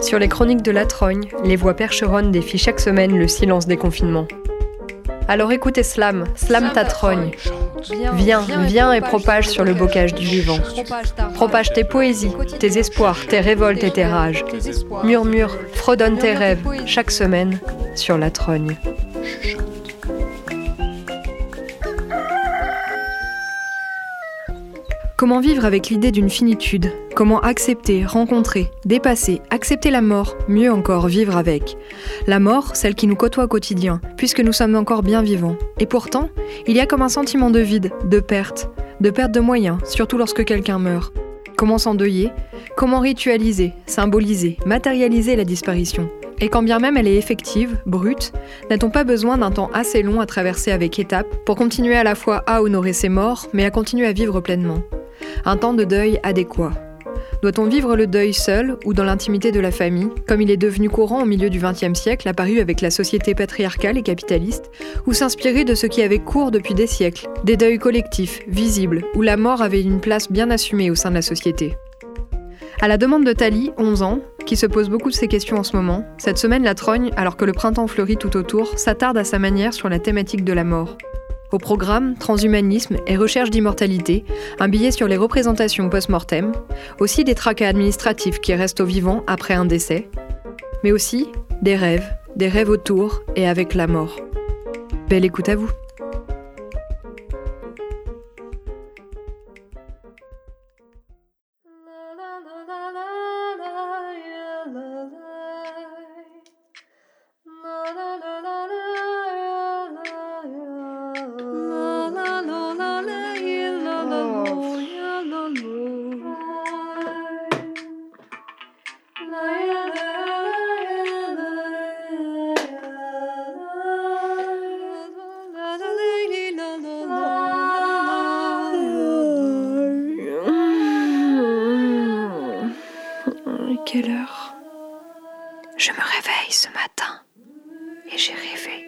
Sur les chroniques de la Trogne, les voix percheronnes défient chaque semaine le silence des confinements. Alors écoutez Slam, Slam ta trogne. Viens, viens et propage sur le bocage du vivant. Propage tes poésies, tes espoirs, tes révoltes et tes rages. Murmure, fredonne tes rêves, chaque semaine, sur la trogne. Comment vivre avec l'idée d'une finitude? Comment accepter, rencontrer, dépasser, accepter la mort, mieux encore vivre avec. La mort, celle qui nous côtoie au quotidien, puisque nous sommes encore bien vivants. Et pourtant, il y a comme un sentiment de vide, de perte, de perte de moyens, surtout lorsque quelqu'un meurt. Comment s'endeuiller? Comment ritualiser, symboliser, matérialiser la disparition? Et quand bien même elle est effective, brute, n'a-t-on pas besoin d'un temps assez long à traverser avec étapes pour continuer à la fois à honorer ses morts, mais à continuer à vivre pleinement? Un temps de deuil adéquat. Doit-on vivre le deuil seul ou dans l'intimité de la famille, comme il est devenu courant au milieu du XXe siècle, apparu avec la société patriarcale et capitaliste, ou s'inspirer de ce qui avait cours depuis des siècles, des deuils collectifs, visibles, où la mort avait une place bien assumée au sein de la société? À la demande de Tali, 11 ans, qui se pose beaucoup de ces questions en ce moment, cette semaine la trogne, alors que le printemps fleurit tout autour, s'attarde à sa manière sur la thématique de la mort. Au programme, transhumanisme et recherche d'immortalité, un billet sur les représentations post-mortem, aussi des tracas administratifs qui restent au vivant après un décès, mais aussi des rêves, des rêves autour et avec la mort. Belle écoute à vous. Je me réveille ce matin et j'ai rêvé.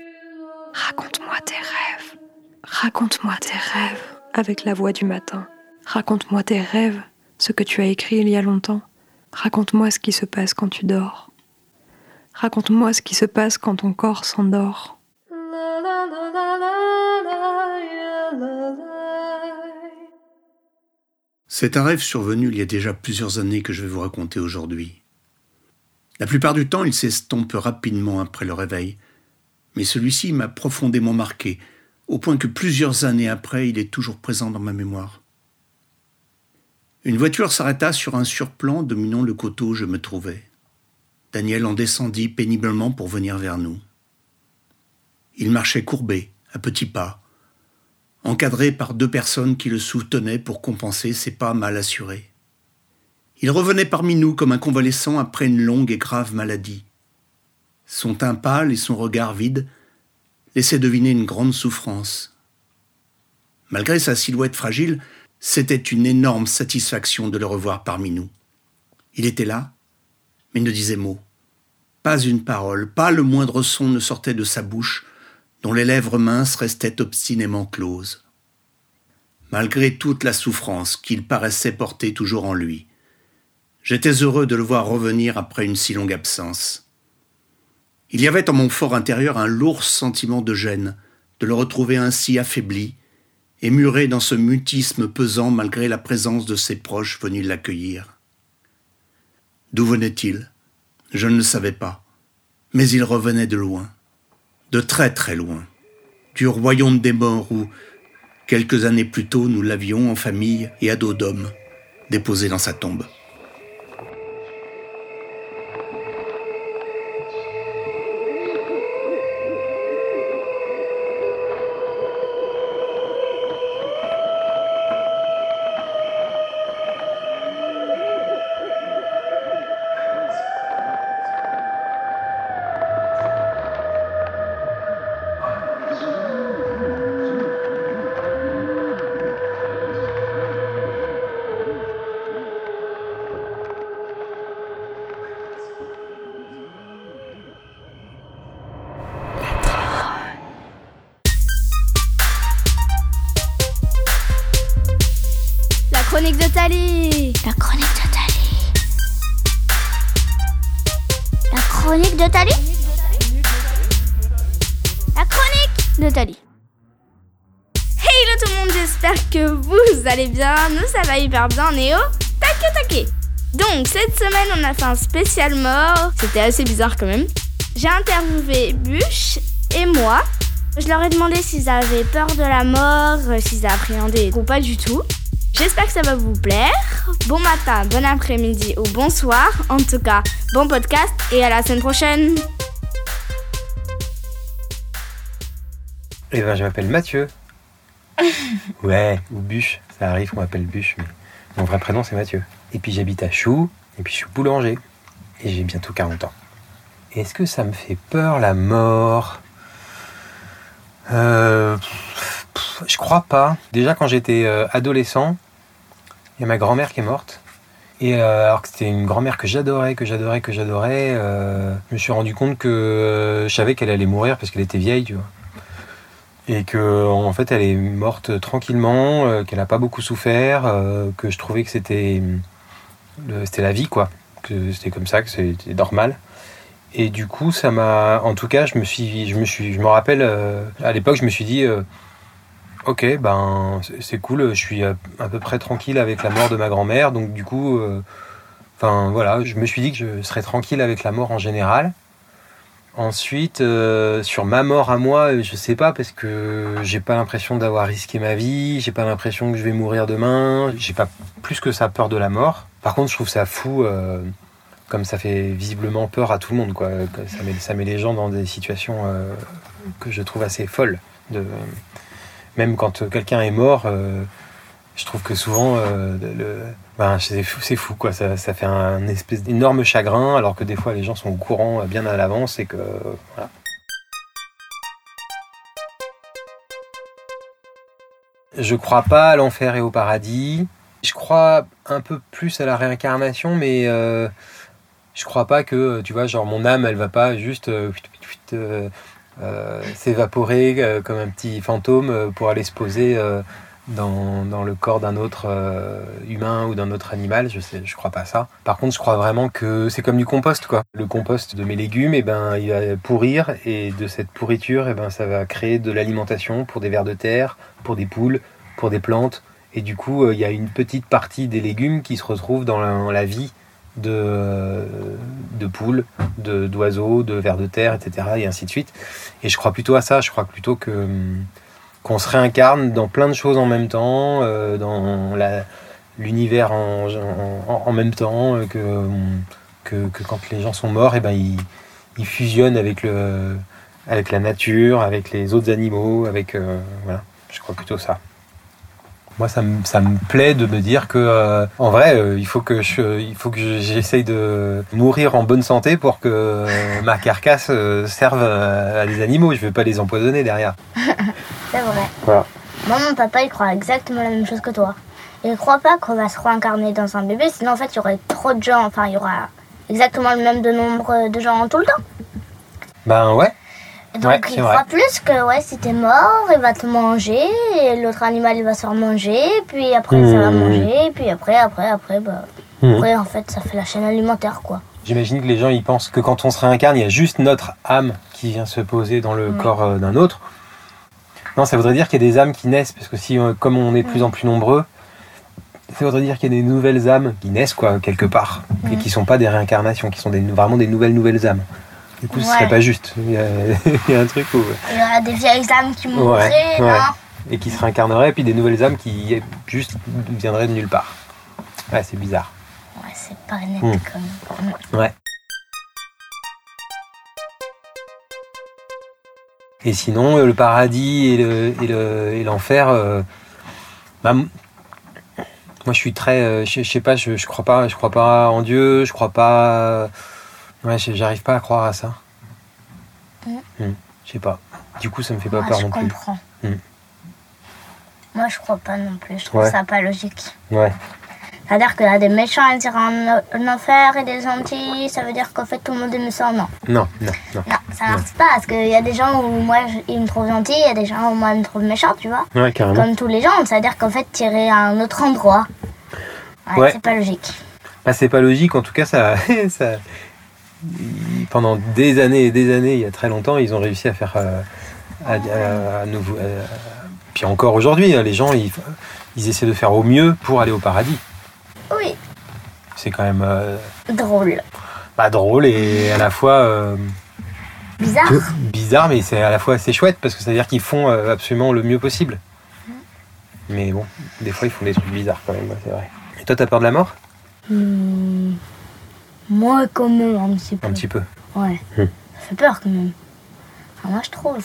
Raconte-moi tes rêves. Raconte-moi tes rêves avec la voix du matin. Raconte-moi tes rêves, ce que tu as écrit il y a longtemps. Raconte-moi ce qui se passe quand tu dors. Raconte-moi ce qui se passe quand ton corps s'endort. C'est un rêve survenu il y a déjà plusieurs années que je vais vous raconter aujourd'hui. La plupart du temps, il s'estompe rapidement après le réveil, mais celui-ci m'a profondément marqué, au point que plusieurs années après, il est toujours présent dans ma mémoire. Une voiture s'arrêta sur un surplan dominant le coteau où je me trouvais. Daniel en descendit péniblement pour venir vers nous. Il marchait courbé, à petits pas, encadré par deux personnes qui le soutenaient pour compenser ses pas mal assurés. Il revenait parmi nous comme un convalescent après une longue et grave maladie. Son teint pâle et son regard vide laissaient deviner une grande souffrance. Malgré sa silhouette fragile, c'était une énorme satisfaction de le revoir parmi nous. Il était là, mais ne disait mot. Pas une parole, pas le moindre son ne sortait de sa bouche, dont les lèvres minces restaient obstinément closes. Malgré toute la souffrance qu'il paraissait porter toujours en lui, j'étais heureux de le voir revenir après une si longue absence. Il y avait en mon fort intérieur un lourd sentiment de gêne, de le retrouver ainsi affaibli, et muré dans ce mutisme pesant malgré la présence de ses proches venus l'accueillir. D'où venait-il? Je ne le savais pas, mais il revenait de loin de très très loin, du royaume des morts où, quelques années plus tôt, nous l'avions en famille et à dos d'homme, déposé dans sa tombe. Tali. Hello tout le monde, j'espère que vous allez bien. Nous, ça va hyper bien, Néo. Taquet, taquet. Donc, cette semaine, on a fait un spécial mort. C'était assez bizarre quand même. J'ai interviewé Bûche et moi. Je leur ai demandé s'ils avaient peur de la mort, euh, s'ils appréhendaient ou pas du tout. J'espère que ça va vous plaire. Bon matin, bon après-midi ou bonsoir. En tout cas, bon podcast et à la semaine prochaine. Eh ben, je m'appelle Mathieu. ouais, ou Bûche. Ça arrive qu'on m'appelle Bûche, mais mon vrai prénom c'est Mathieu. Et puis j'habite à Chou, et puis je suis boulanger. Et j'ai bientôt 40 ans. Est-ce que ça me fait peur la mort? Euh, pff, Je crois pas. Déjà quand j'étais euh, adolescent, il y a ma grand-mère qui est morte. Et euh, alors que c'était une grand-mère que j'adorais, que j'adorais, que j'adorais, euh, je me suis rendu compte que euh, je savais qu'elle allait mourir parce qu'elle était vieille, tu vois. Et que en fait elle est morte tranquillement, euh, qu'elle n'a pas beaucoup souffert, euh, que je trouvais que c'était le- c'était la vie quoi, que c'était comme ça, que c'était normal. Et du coup ça m'a, en tout cas je me suis, je me suis, je me rappelle euh, à l'époque je me suis dit euh, Ok, ben c'est- cool, je suis à, à peu près tranquille avec la mort de ma grand-mère, donc du coup, euh, enfin voilà, je me suis dit que je serais tranquille avec la mort en général. Ensuite, euh, sur ma mort à moi, je sais pas parce que j'ai pas l'impression d'avoir risqué ma vie, j'ai pas l'impression que je vais mourir demain, j'ai pas plus que ça peur de la mort. Par contre, je trouve ça fou, euh, comme ça fait visiblement peur à tout le monde, quoi. Ça met, ça met les gens dans des situations euh, que je trouve assez folles. De, même quand quelqu'un est mort, euh, je trouve que souvent, euh, ben, c'est fou, quoi. Ça, ça fait un espèce d'énorme chagrin, alors que des fois les gens sont au courant euh, bien à l'avance et que voilà. Je crois pas à l'enfer et au paradis. Je crois un peu plus à la réincarnation, mais euh, je crois pas que, tu vois, genre mon âme, elle va pas juste euh, s'évaporer comme un petit fantôme pour aller se poser dans, dans le corps d'un autre euh, humain ou d'un autre animal. Je sais, je crois pas à ça. Par contre, je crois vraiment que c'est comme du compost, quoi. Le compost de mes légumes, et ben, il va pourrir et de cette pourriture, et ben, ça va créer de l'alimentation pour des vers de terre, pour des poules, pour des plantes. Et du coup, euh, il y a une petite partie des légumes qui se retrouvent dans la, vie de, euh, de poules, d'oiseaux, de, vers de terre, etc. Et ainsi de suite. Et je crois plutôt à ça. Je crois plutôt que hum, qu'on se réincarne dans plein de choses en même temps, euh, dans l'univers en, même temps, euh, que, quand les gens sont morts, et ben ils, fusionnent avec la nature, avec les autres animaux, avec euh, voilà. Je crois plutôt ça. Moi, ça me, ça me plaît de me dire que, euh, en vrai, euh, il faut que je, il faut que je- j'essaye de mourir en bonne santé pour que euh, ma carcasse serve à, à des animaux. Je veux pas les empoisonner derrière. C'est vrai. Voilà. Moi, mon papa, il croit exactement la même chose que toi. Il croit pas qu'on va se réincarner dans un bébé, sinon en fait, il y aurait trop de gens. Enfin, il y aura exactement le même de nombre de gens tout le temps. Ben ouais. Donc, Ouais, il croit plus que ouais, si t'es il va te manger, et l'autre animal, il va se faire manger, puis après, ça va Mhm. manger, puis après, après, après, bah. Mhm. Après, en fait, ça fait la chaîne alimentaire, quoi. J'imagine que les gens ils pensent que quand on se réincarne, il y a juste notre âme qui vient se poser dans le corps euh, d'un autre. Non, ça voudrait dire qu'il y a des âmes qui naissent, parce que si, euh, comme on est de plus en plus nombreux, ça voudrait dire qu'il y a des nouvelles âmes qui naissent quoi quelque part et qui sont pas des réincarnations, qui sont des, vraiment des nouvelles nouvelles âmes. Du coup, ce serait pas juste. Il y a, il y a un truc où Il y aura des vieilles âmes qui mourraient, ouais. et qui se réincarneraient, et puis des nouvelles âmes qui juste viendraient de nulle part. Ouais, c'est bizarre. Ouais, c'est pas net Mhm. comme. Ouais. Et sinon, euh, le paradis et le- et le- et l'enfer, euh, bah, moi je suis très, euh, je, je sais pas, je, je crois pas, je crois pas en Dieu, je crois pas, ouais, je- j'arrive pas à croire à ça. Mm. Hmm, je sais pas. Du coup, ça me fait pas Moi, peur je non plus. comprends. Mm. Moi, je crois pas non plus. Je trouve Ouais. ça pas logique. Ouais. C'est-à-dire qu'il y a des méchants, ils iront en, en enfer et des gentils. Ça veut dire qu'en fait, tout le monde est méchant. Non. Non, non, non. Non, ça marche pas. Parce qu'il y a des gens où moi, je- ils me trouvent gentil. Il y a des gens où moi, ils me trouvent méchant, tu vois. Ouais, carrément. Comme tous les gens. Ça veut dire qu'en fait, tirer à un autre endroit. Ouais, Ouais. C'est pas logique. Bah, c'est pas logique, en tout cas, ça, pendant des années et des années, il y a très longtemps, ils ont réussi à faire euh, à, à- à nouveau. à- puis encore aujourd'hui, hein, les gens, ils, ils essaient de faire au mieux pour aller au paradis. Oui, C'est quand même euh, drôle. pas drôle et à la fois euh, Bizarre. bizarre, mais c'est à la fois assez chouette parce que ça veut dire qu'ils font euh, absolument le mieux possible. Mais bon, des fois, ils font des trucs bizarres quand même, c'est vrai. Et toi, t'as peur de la mort? Hmm, Moi, quand même, un petit peu. Un petit peu. Ouais. Hmm. Ça fait peur quand même. Enfin, moi, je trouve.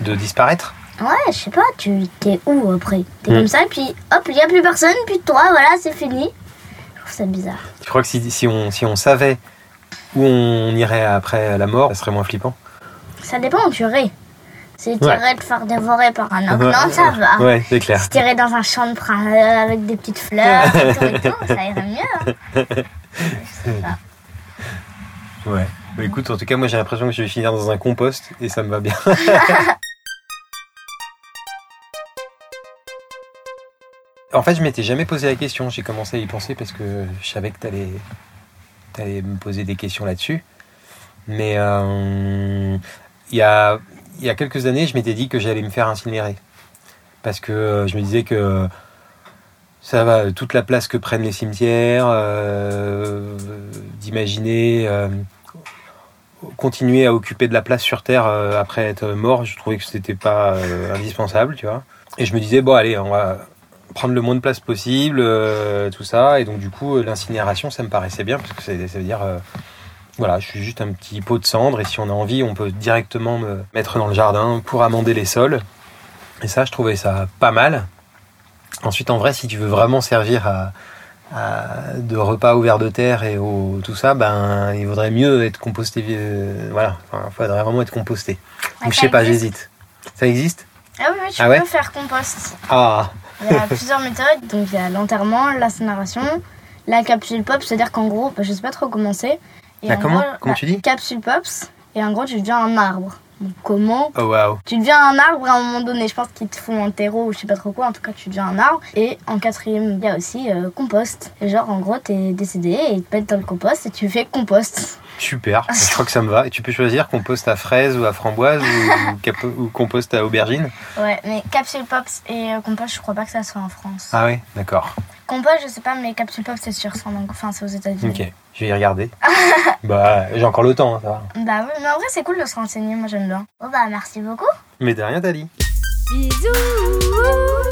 De disparaître Ouais, je sais pas, tu t'es où après? T'es Hmm. comme ça, et puis hop, il n'y a plus personne, puis toi, voilà, c'est fini. Je trouve ça bizarre. Je crois que si, si, on, si on savait où on irait après la mort, ça serait moins flippant? Ça dépend où tu irais. Si tu Ouais. te faire dévorer par un ogre, non, ça va. Ouais, c'est clair. Si tu dans un champ de printemps avec des petites fleurs et tout, et tout, ça irait mieux. hein. Sais pas. Ouais. Bah, écoute, en tout cas, moi j'ai l'impression que je vais finir dans un compost et ça me va bien. en fait, je m'étais jamais posé la question. J'ai commencé à y penser parce que je savais que t'allais allais me poser des questions là-dessus. Mais euh, il y, a, il y a quelques années, je m'étais dit que j'allais me faire incinérer. Parce que euh, je me disais que ça va, toute la place que prennent les cimetières, euh, d'imaginer euh, continuer à occuper de la place sur Terre après être mort, je trouvais que c'était pas indispensable, tu vois. Et je me disais, bon, allez, on va prendre le moins de place possible, tout ça. Et donc, du coup, l'incinération, ça me paraissait bien, parce que ça veut dire, voilà, je suis juste un petit pot de cendre, et si on a envie, on peut directement me mettre dans le jardin pour amender les sols. Et ça, je trouvais ça pas mal. Ensuite, en vrai, si tu veux vraiment servir à, à- de repas au ver de terre et au, tout ça, ben, il vaudrait mieux être composté. euh, voilà, il faudrait vraiment être composté. Donc, je sais pas, j'hésite. Ça existe? Ah oui, oui, tu Ah peux ouais faire compost. Ah, Il y a plusieurs méthodes. Donc il y a l'enterrement, l'incinération, la capsule pop, c'est-à-dire qu'en gros, je sais pas trop comment c'est. Et en comment gros, Comment la tu dis Capsule pops. Et en gros, tu deviens un arbre. Donc comment oh waouh. Tu deviens un arbre à un moment donné. Je pense qu'ils te font un terreau ou je sais pas trop quoi. En tout cas, tu deviens un arbre. Et en quatrième, il y a aussi euh, compost. Et genre, en gros, t'es décédé et ils te dans le compost et tu fais compost. Super, je crois que ça me va. Et tu peux choisir compost à fraise ou à framboise ou, ou compost à aubergine. Ouais, mais capsule pops et euh, compost, je crois pas que ça soit en France. Ah oui, d'accord. Compost, je sais pas, mais capsule pops, c'est sûr. Enfin, c'est aux États-Unis. Ok, je vais y regarder. bah, j'ai encore le temps, hein, ça va. Bah oui, mais en vrai, c'est cool de se renseigner. Moi, j'aime bien. Oh bah, merci beaucoup. Mais de rien, Dali. Bisous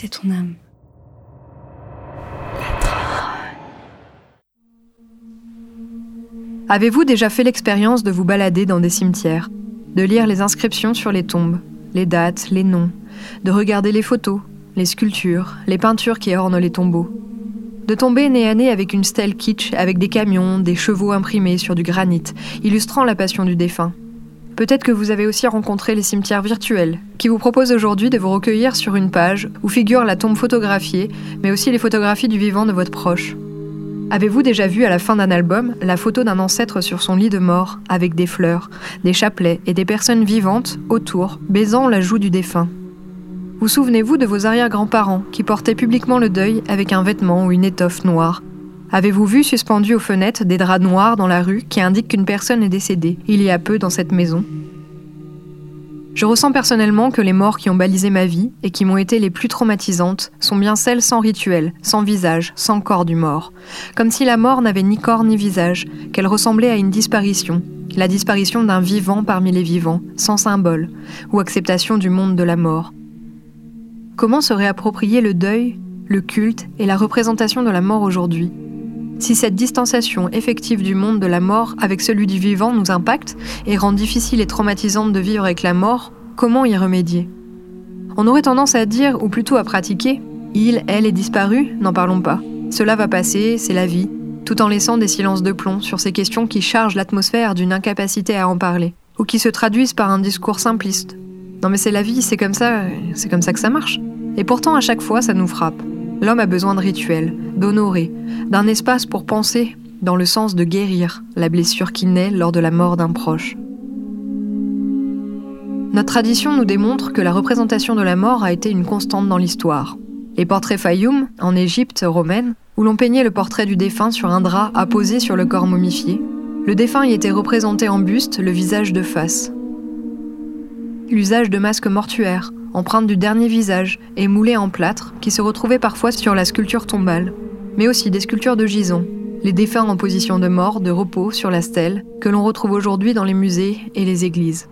où est passée ton âme Avez-vous déjà fait l'expérience de vous balader dans des cimetières, de lire les inscriptions sur les tombes, les dates, les noms, de regarder les photos, les sculptures, les peintures qui ornent les tombeaux de tomber nez à nez avec une stèle kitsch, avec des camions, des chevaux imprimés sur du granit, illustrant la passion du défunt? Peut-être que vous avez aussi rencontré les cimetières virtuels, qui vous proposent aujourd'hui de vous recueillir sur une page où figure la tombe photographiée, mais aussi les photographies du vivant de votre proche. Avez-vous déjà vu à la fin d'un album la photo d'un ancêtre sur son lit de mort, avec des fleurs, des chapelets et des personnes vivantes autour, baisant la joue du défunt? Vous souvenez-vous de vos arrière-grands-parents qui portaient publiquement le deuil avec un vêtement ou une étoffe noire? Avez-vous vu suspendus aux fenêtres des draps noirs dans la rue qui indiquent qu'une personne est décédée il y a peu dans cette maison? Je ressens personnellement que les morts qui ont balisé ma vie et qui m'ont été les plus traumatisantes sont bien celles sans rituel, sans visage, sans corps du mort. Comme si la mort n'avait ni corps ni visage, qu'elle ressemblait à une disparition, la disparition d'un vivant parmi les vivants, sans symbole, ou acceptation du monde de la mort. Comment se réapproprier le deuil, le culte et la représentation de la mort aujourd'hui? Si cette distanciation effective du monde de la mort avec celui du vivant nous impacte et rend difficile et traumatisante de vivre avec la mort, comment y remédier? On aurait tendance à dire, ou plutôt à pratiquer, il, elle est disparu, n'en parlons pas. Cela va passer, c'est la vie, tout en laissant des silences de plomb sur ces questions qui chargent l'atmosphère d'une incapacité à en parler, ou qui se traduisent par un discours simpliste. Non mais c'est la vie, c'est comme ça, c'est comme ça que ça marche. Et pourtant, à chaque fois, ça nous frappe. L'homme a besoin de rituels, d'honorer, d'un espace pour penser, dans le sens de guérir la blessure qui naît lors de la mort d'un proche. Notre tradition nous démontre que la représentation de la mort a été une constante dans l'histoire. Les portraits Fayoum, en Égypte romaine, où l'on peignait le portrait du défunt sur un drap apposé sur le corps momifié, le défunt y était représenté en buste, le visage de face. L'usage de masques mortuaires, empreinte du dernier visage et moulée en plâtre, qui se retrouvaient parfois sur la sculpture tombale, mais aussi des sculptures de gisons, les défunts en position de mort, de repos sur la stèle, que l'on retrouve aujourd'hui dans les musées et les églises.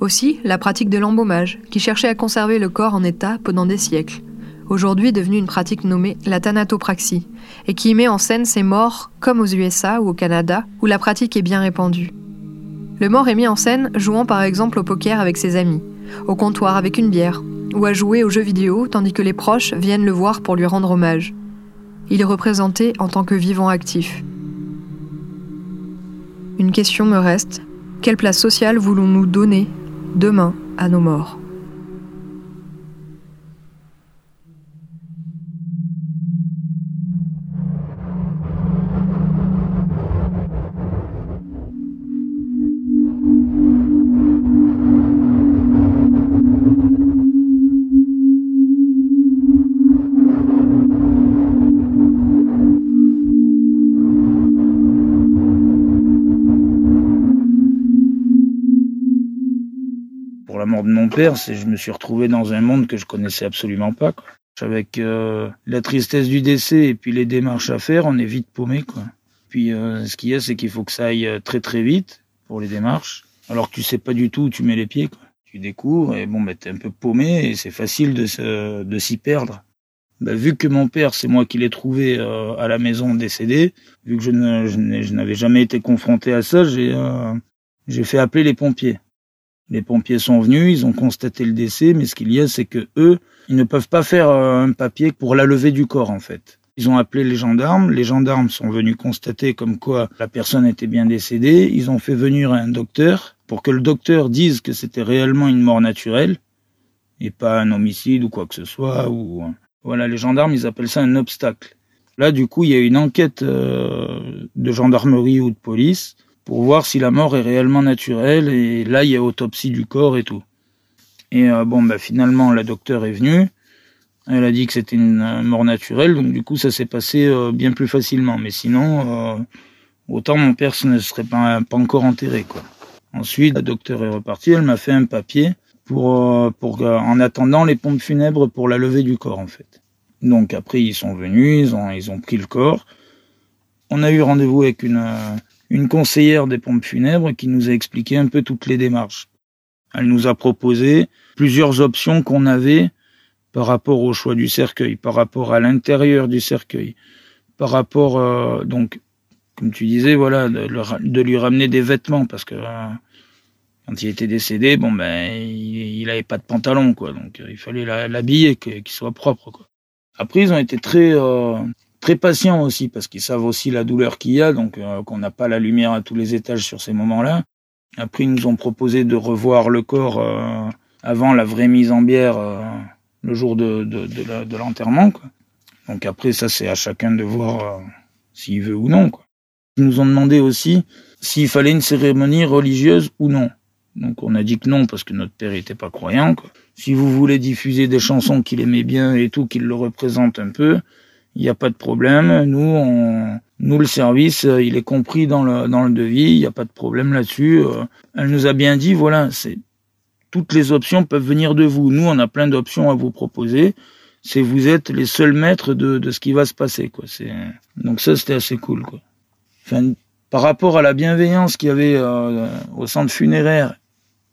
Aussi, la pratique de l'embaumage, qui cherchait à conserver le corps en état pendant des siècles, aujourd'hui devenue une pratique nommée la thanatopraxie, et qui met en scène ces morts comme aux USA ou au Canada, où la pratique est bien répandue. Le mort est mis en scène jouant par exemple au poker avec ses amis, au comptoir avec une bière, ou à jouer aux jeux vidéo tandis que les proches viennent le voir pour lui rendre hommage. Il est représenté en tant que vivant actif. Une question me reste. Quelle place sociale voulons-nous donner demain à nos morts? Père, c'est je me suis retrouvé dans un monde que je connaissais absolument pas. Quoi. Avec euh, la tristesse du décès et puis les démarches à faire, on est vite paumé. Quoi. Puis euh, ce qu'il y a, c'est qu'il faut que ça aille euh, très très vite pour les démarches. Alors tu sais pas du tout où tu mets les pieds. Quoi. Tu découvres et bon, bah, t'es un peu paumé et c'est facile de, de s'y perdre. Bah, vu que mon père, c'est moi qui l'ai trouvé à la maison décédé, vu que je, je n'avais jamais été confronté à ça, j'ai j'ai fait appeler les pompiers. Les pompiers sont venus, ils ont constaté le décès, mais ce qu'il y a, c'est que eux, ils ne peuvent pas faire euh, un papier pour la levée du corps, en fait. Ils ont appelé les gendarmes, les gendarmes sont venus constater comme quoi la personne était bien décédée, ils ont fait venir un docteur pour que le docteur dise que c'était réellement une mort naturelle et pas un homicide ou quoi que ce soit ou voilà les gendarmes ils appellent ça un obstacle. Là du coup il y a une enquête euh, de gendarmerie ou de police pour voir si la mort est réellement naturelle. Et là, il y a autopsie du corps et tout. Et euh, bon, bah, finalement, la docteure est venue. Elle a dit que c'était une euh, mort naturelle, donc du coup, ça s'est passé euh, bien plus facilement. Mais sinon, autant mon père ne serait pas, pas encore enterré, quoi. Ensuite, la docteure est repartie. Elle m'a fait un papier pour, pour en attendant les pompes funèbres pour la levée du corps, en fait. Donc après, ils sont venus, ils ont, ils ont pris le corps. On a eu rendez-vous avec une, une conseillère des pompes funèbres qui nous a expliqué un peu toutes les démarches. Elle nous a proposé plusieurs options qu'on avait par rapport au choix du cercueil, par rapport à l'intérieur du cercueil, par rapport euh, donc comme tu disais voilà de, lui ramener des vêtements parce que euh, quand il était décédé bon ben il, avait pas de pantalon quoi donc euh, il fallait l'habiller qu'il soit propre quoi. Après ils ont été très très patients aussi parce qu'ils savent aussi la douleur qu'il y a donc qu'on n'a pas la lumière à tous les étages sur ces moments-là. Après ils nous ont proposé de revoir le corps avant la vraie mise en bière le jour de, de, l'enterrement. Donc après, ça, c'est à chacun de voir euh, s'il veut ou non. Ils nous ont demandé aussi s'il fallait une cérémonie religieuse ou non. Donc on a dit que non parce que notre père n'était pas croyant. Si vous voulez diffuser des chansons qu'il aimait bien et tout, qu'il le représente un peu, il n'y a pas de problème. Nous, on, nous le service, euh, il est compris dans le dans le devis. Il n'y a pas de problème là-dessus. Euh. Elle nous a bien dit, voilà, c'est toutes les options peuvent venir de vous. Nous, on a plein d'options à vous proposer. C'est vous êtes les seuls maîtres de, de ce qui va se passer, quoi. C'est donc ça, c'était assez cool, quoi. Enfin, par rapport à la bienveillance qu'il y avait euh, au centre funéraire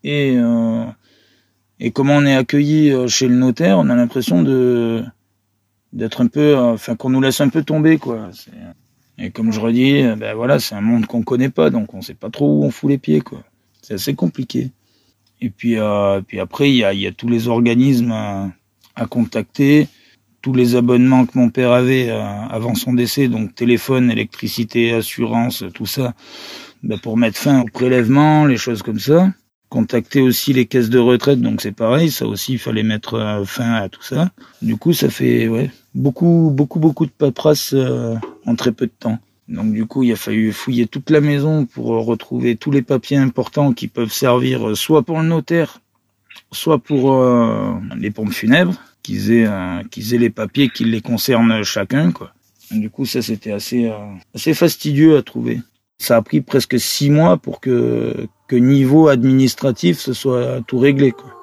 et euh, et comment on est accueilli euh, chez le notaire, on a l'impression de d'être un peu, enfin qu'on nous laisse un peu tomber, quoi. Et comme je redis, ben voilà, c'est un monde qu'on connaît pas, donc on sait pas trop où on fout les pieds, quoi. C'est assez compliqué. Et puis, euh, puis après, il y a, y a, tous les organismes à, à, contacter, tous les abonnements que mon père avait euh, avant son décès, donc téléphone, électricité, assurance, tout ça, ben pour mettre fin au prélèvement, les choses comme ça. Contacter aussi les caisses de retraite, donc c'est pareil, ça aussi, il fallait mettre euh, fin à tout ça. Du coup, ça fait beaucoup, beaucoup, beaucoup de paperasse euh, en très peu de temps. Donc du coup, il a fallu fouiller toute la maison pour retrouver tous les papiers importants qui peuvent servir euh, soit pour le notaire, soit pour euh, les pompes funèbres, qu'ils aient, euh, qu'ils aient les papiers qui les concernent chacun. Quoi. du coup, ça c'était assez, assez fastidieux à trouver. Ça a pris presque six mois pour que, niveau administratif ce soit tout réglé. Quoi.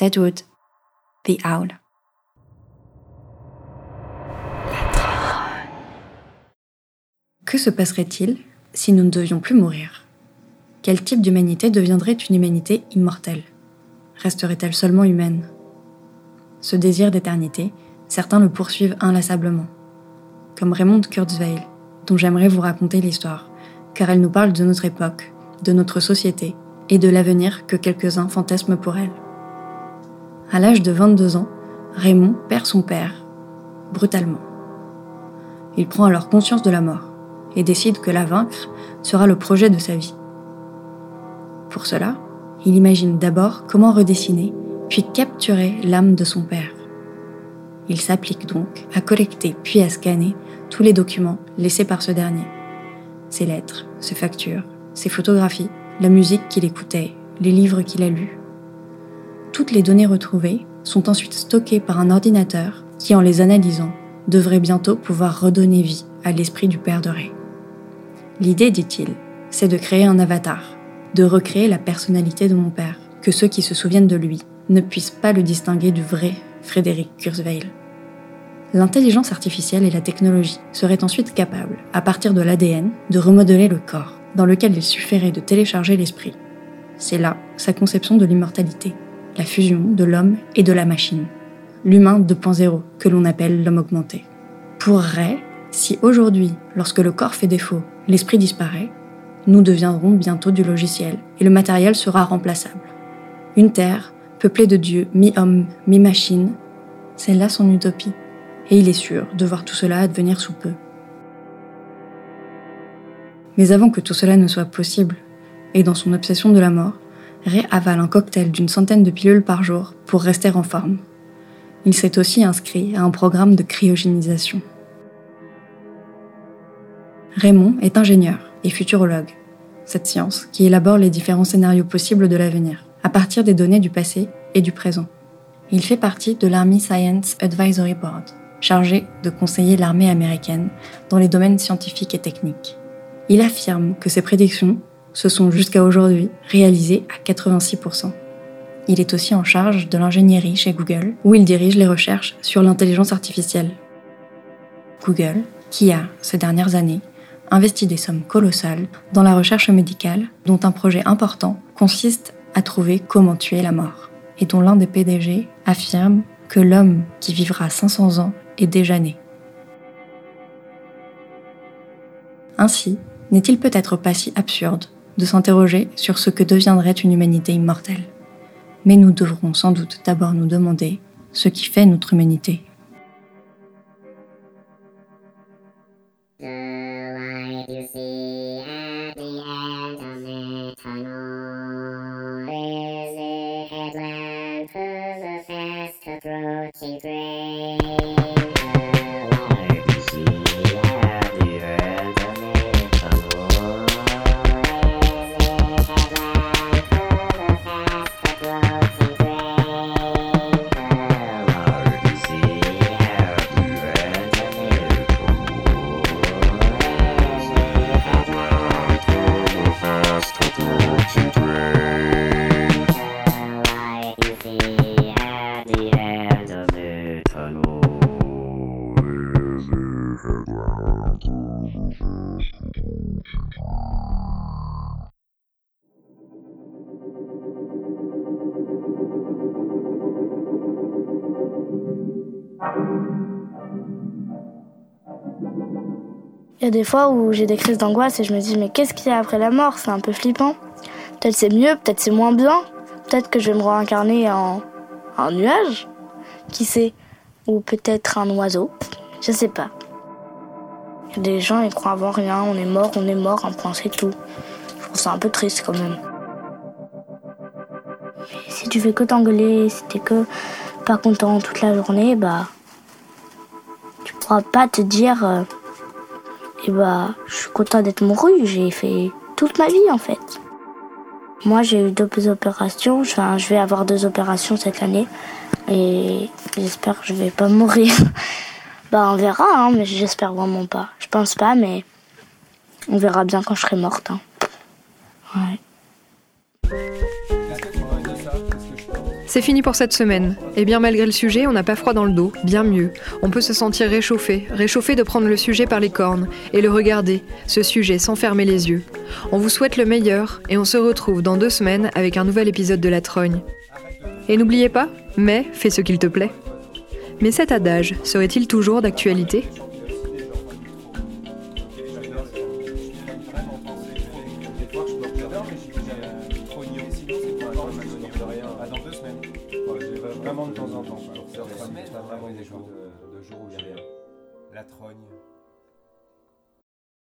Haute. The Owl. Que se passerait-il si nous ne devions plus mourir? Quel type d'humanité deviendrait une humanité immortelle? Resterait-elle seulement humaine? Ce désir d'éternité, certains le poursuivent inlassablement, comme Raymond Kurzweil, dont j'aimerais vous raconter l'histoire, car elle nous parle de notre époque, de notre société et de l'avenir que quelques-uns fantasment pour elle. À l'âge de 22 ans, Raymond perd son père, brutalement. Il prend alors conscience de la mort et décide que la vaincre sera le projet de sa vie. Pour cela, il imagine d'abord comment redessiner, puis capturer l'âme de son père. Il s'applique donc à collecter puis à scanner tous les documents laissés par ce dernier. Ses lettres, ses factures, ses photographies, la musique qu'il écoutait, les livres qu'il a lus. Toutes les données retrouvées sont ensuite stockées par un ordinateur qui, en les analysant, devrait bientôt pouvoir redonner vie à l'esprit du père de Ray. L'idée, dit-il, c'est de créer un avatar, de recréer la personnalité de mon père, que ceux qui se souviennent de lui ne puissent pas le distinguer du vrai Frédéric Kurzweil. L'intelligence artificielle et la technologie seraient ensuite capables, à partir de l'ADN, de remodeler le corps, dans lequel il suffirait de télécharger l'esprit. C'est là sa conception de l'immortalité, la fusion de l'homme et de la machine, l'humain 2.0 que l'on appelle l'homme augmenté. Pour Ray, si aujourd'hui, lorsque le corps fait défaut, l'esprit disparaît, nous deviendrons bientôt du logiciel et le matériel sera remplaçable. Une terre, peuplée de dieux, mi-homme, mi-machine, c'est là son utopie et il est sûr de voir tout cela advenir sous peu. Mais avant que tout cela ne soit possible, et dans son obsession de la mort, Ray avale un cocktail d'une centaine de pilules par jour pour rester en forme. Il s'est aussi inscrit à un programme de cryogénisation. Raymond est ingénieur et futurologue, cette science qui élabore les différents scénarios possibles de l'avenir, à partir des données du passé et du présent. Il fait partie de l'Army Science Advisory Board, chargé de conseiller l'armée américaine dans les domaines scientifiques et techniques. Il affirme que ses prédictions se sont jusqu'à aujourd'hui réalisées à 86%. Il est aussi en charge de l'ingénierie chez Google, où il dirige les recherches sur l'intelligence artificielle. Google, qui a, ces dernières années, investi des sommes colossales dans la recherche médicale, dont un projet important consiste à trouver comment tuer la mort, et dont l'un des PDG affirme que l'homme qui vivra 500 ans est déjà né. Ainsi, n'est-il peut-être pas si absurde de s'interroger sur ce que deviendrait une humanité immortelle Mais nous devrons sans doute d'abord nous demander ce qui fait notre humanité. Des fois où j'ai des crises d'angoisse et je me dis mais qu'est-ce qu'il y a après la mort? C'est un peu flippant. Peut-être c'est mieux, peut-être c'est moins bien. Peut-être que je vais me réincarner en un nuage. Qui sait? Ou peut-être un oiseau. Je sais pas. Des gens ils croient avant rien. On est mort, on est mort, un point c'est tout. Je trouve ça un peu triste quand même. Si tu fais que t'engueuler, si t'es que pas content toute la journée, bah tu pourras pas te dire euh, et bah, je suis content d'être mouru. J'ai fait toute ma vie en fait. Moi, j'ai eu deux opérations. Enfin, je vais avoir deux opérations cette année. Et j'espère que je vais pas mourir. bah, on verra, hein, mais j'espère vraiment pas. Je pense pas, mais on verra bien quand je serai morte. Hein. Ouais. C'est fini pour cette semaine. Et bien malgré le sujet, on n'a pas froid dans le dos, bien mieux. On peut se sentir réchauffé, réchauffé de prendre le sujet par les cornes et le regarder, ce sujet sans fermer les yeux. On vous souhaite le meilleur et on se retrouve dans deux semaines avec un nouvel épisode de La Trogne. Et n'oubliez pas, mais fais ce qu'il te plaît. Mais cet adage serait-il toujours d'actualité? Vraiment